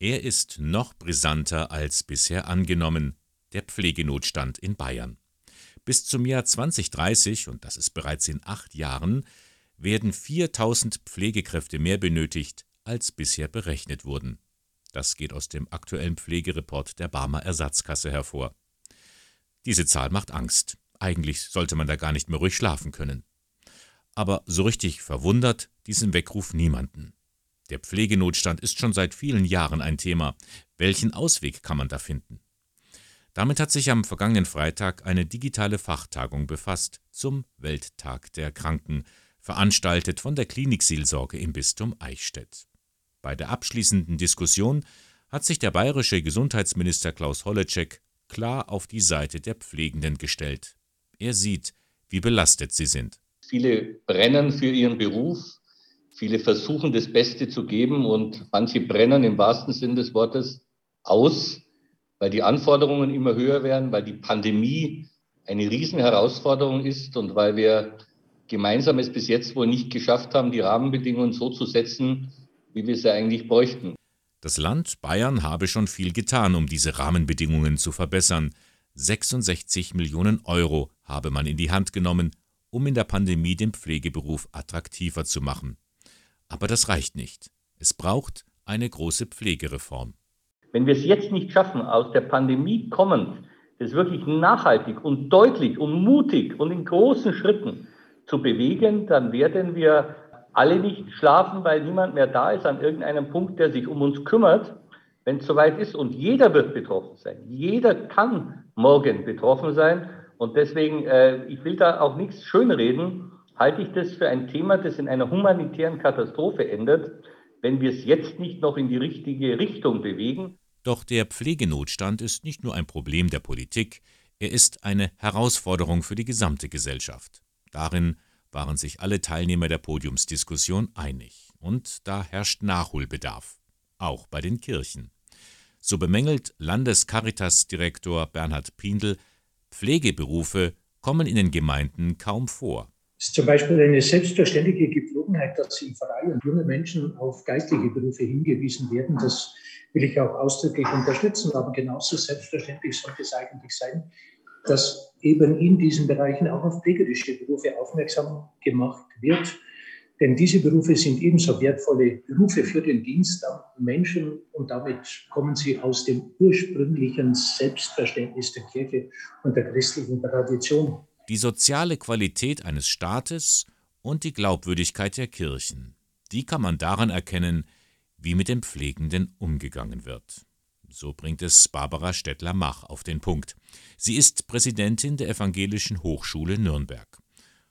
Er ist noch brisanter als bisher angenommen, der Pflegenotstand in Bayern. Bis zum Jahr 2030, und das ist bereits in acht Jahren, werden 4000 Pflegekräfte mehr benötigt, als bisher berechnet wurden. Das geht aus dem aktuellen Pflegereport der Barmer Ersatzkasse hervor. Diese Zahl macht Angst. Eigentlich sollte man da gar nicht mehr ruhig schlafen können. Aber so richtig verwundert diesen Weckruf niemanden. Der Pflegenotstand ist schon seit vielen Jahren ein Thema. Welchen Ausweg kann man da finden? Damit hat sich am vergangenen Freitag eine digitale Fachtagung befasst zum Welttag der Kranken, veranstaltet von der Klinikseelsorge im Bistum Eichstätt. Bei der abschließenden Diskussion hat sich der bayerische Gesundheitsminister Klaus Holleczek klar auf die Seite der Pflegenden gestellt. Er sieht, wie belastet sie sind. Viele brennen für ihren Beruf, viele versuchen das Beste zu geben und manche brennen im wahrsten Sinn des Wortes aus, weil die Anforderungen immer höher werden, weil die Pandemie eine Riesenherausforderung ist und weil wir gemeinsam es bis jetzt wohl nicht geschafft haben, die Rahmenbedingungen so zu setzen, wie wir sie eigentlich bräuchten. Das Land Bayern habe schon viel getan, um diese Rahmenbedingungen zu verbessern. 66 Millionen Euro habe man in die Hand genommen, um in der Pandemie den Pflegeberuf attraktiver zu machen. Aber das reicht nicht. Es braucht eine große Pflegereform. Wenn wir es jetzt nicht schaffen, aus der Pandemie kommend, das wirklich nachhaltig und deutlich und mutig und in großen Schritten zu bewegen, dann werden wir alle nicht schlafen, weil niemand mehr da ist an irgendeinem Punkt, der sich um uns kümmert, wenn es soweit ist. Und jeder wird betroffen sein. Jeder kann morgen betroffen sein. Und deswegen, äh, ich will da auch nichts schönreden, halte ich das für ein Thema, das in einer humanitären Katastrophe endet, wenn wir es jetzt nicht noch in die richtige Richtung bewegen. Doch der Pflegenotstand ist nicht nur ein Problem der Politik, er ist eine Herausforderung für die gesamte Gesellschaft. Darin waren sich alle Teilnehmer der Podiumsdiskussion einig. Und da herrscht Nachholbedarf, auch bei den Kirchen. So bemängelt Landescaritas-Direktor Bernhard Pindl, Pflegeberufe kommen in den Gemeinden kaum vor. Ist zum Beispiel eine selbstverständliche Gepflogenheit, dass im Verein junge Menschen auf geistliche Berufe hingewiesen werden. Das will ich auch ausdrücklich unterstützen, aber genauso selbstverständlich sollte es eigentlich sein, dass eben in diesen Bereichen auch auf pflegerische Berufe aufmerksam gemacht wird. Denn diese Berufe sind ebenso wertvolle Berufe für den Dienst am Menschen und damit kommen sie aus dem ursprünglichen Selbstverständnis der Kirche und der christlichen Tradition. Die soziale Qualität eines Staates und die Glaubwürdigkeit der Kirchen, die kann man daran erkennen, wie mit den Pflegenden umgegangen wird. So bringt es Barbara Stettler-Mach auf den Punkt. Sie ist Präsidentin der Evangelischen Hochschule Nürnberg.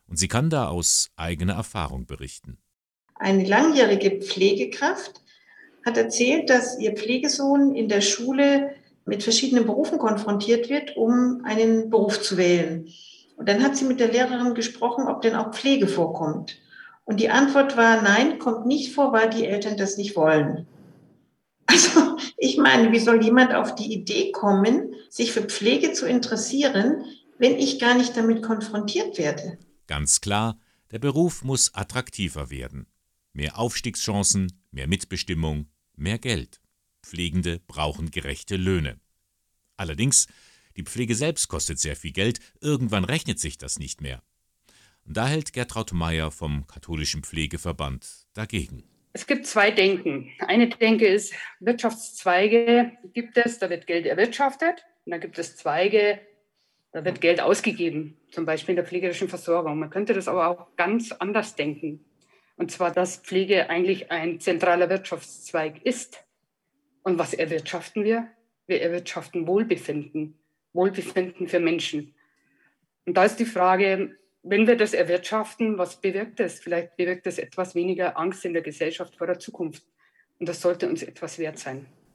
Und sie kann da aus eigener Erfahrung berichten. Eine langjährige Pflegekraft hat erzählt, dass ihr Pflegesohn in der Schule mit verschiedenen Berufen konfrontiert wird, um einen Beruf zu wählen. Und dann hat sie mit der Lehrerin gesprochen, ob denn auch Pflege vorkommt. Und die Antwort war, nein, kommt nicht vor, weil die Eltern das nicht wollen. Also ich meine, wie soll jemand auf die Idee kommen, sich für Pflege zu interessieren, wenn ich gar nicht damit konfrontiert werde? Ganz klar, der Beruf muss attraktiver werden. Mehr Aufstiegschancen, mehr Mitbestimmung, mehr Geld. Pflegende brauchen gerechte Löhne. Allerdings, die Pflege selbst kostet sehr viel Geld, irgendwann rechnet sich das nicht mehr. Da hält Gertraud Meyer vom Katholischen Pflegeverband dagegen. Es gibt zwei Denken. Eine Denke ist, Wirtschaftszweige gibt es, da wird Geld erwirtschaftet. Und dann gibt es Zweige, da wird Geld ausgegeben, zum Beispiel in der pflegerischen Versorgung. Man könnte das aber auch ganz anders denken. Und zwar, dass Pflege eigentlich ein zentraler Wirtschaftszweig ist. Und was erwirtschaften wir? Wir erwirtschaften Wohlbefinden, Wohlbefinden für Menschen. Und da ist die Frage, wenn wir das erwirtschaften, was bewirkt das? Vielleicht bewirkt das etwas weniger Angst in der Gesellschaft vor der Zukunft. Und das sollte uns etwas wert sein.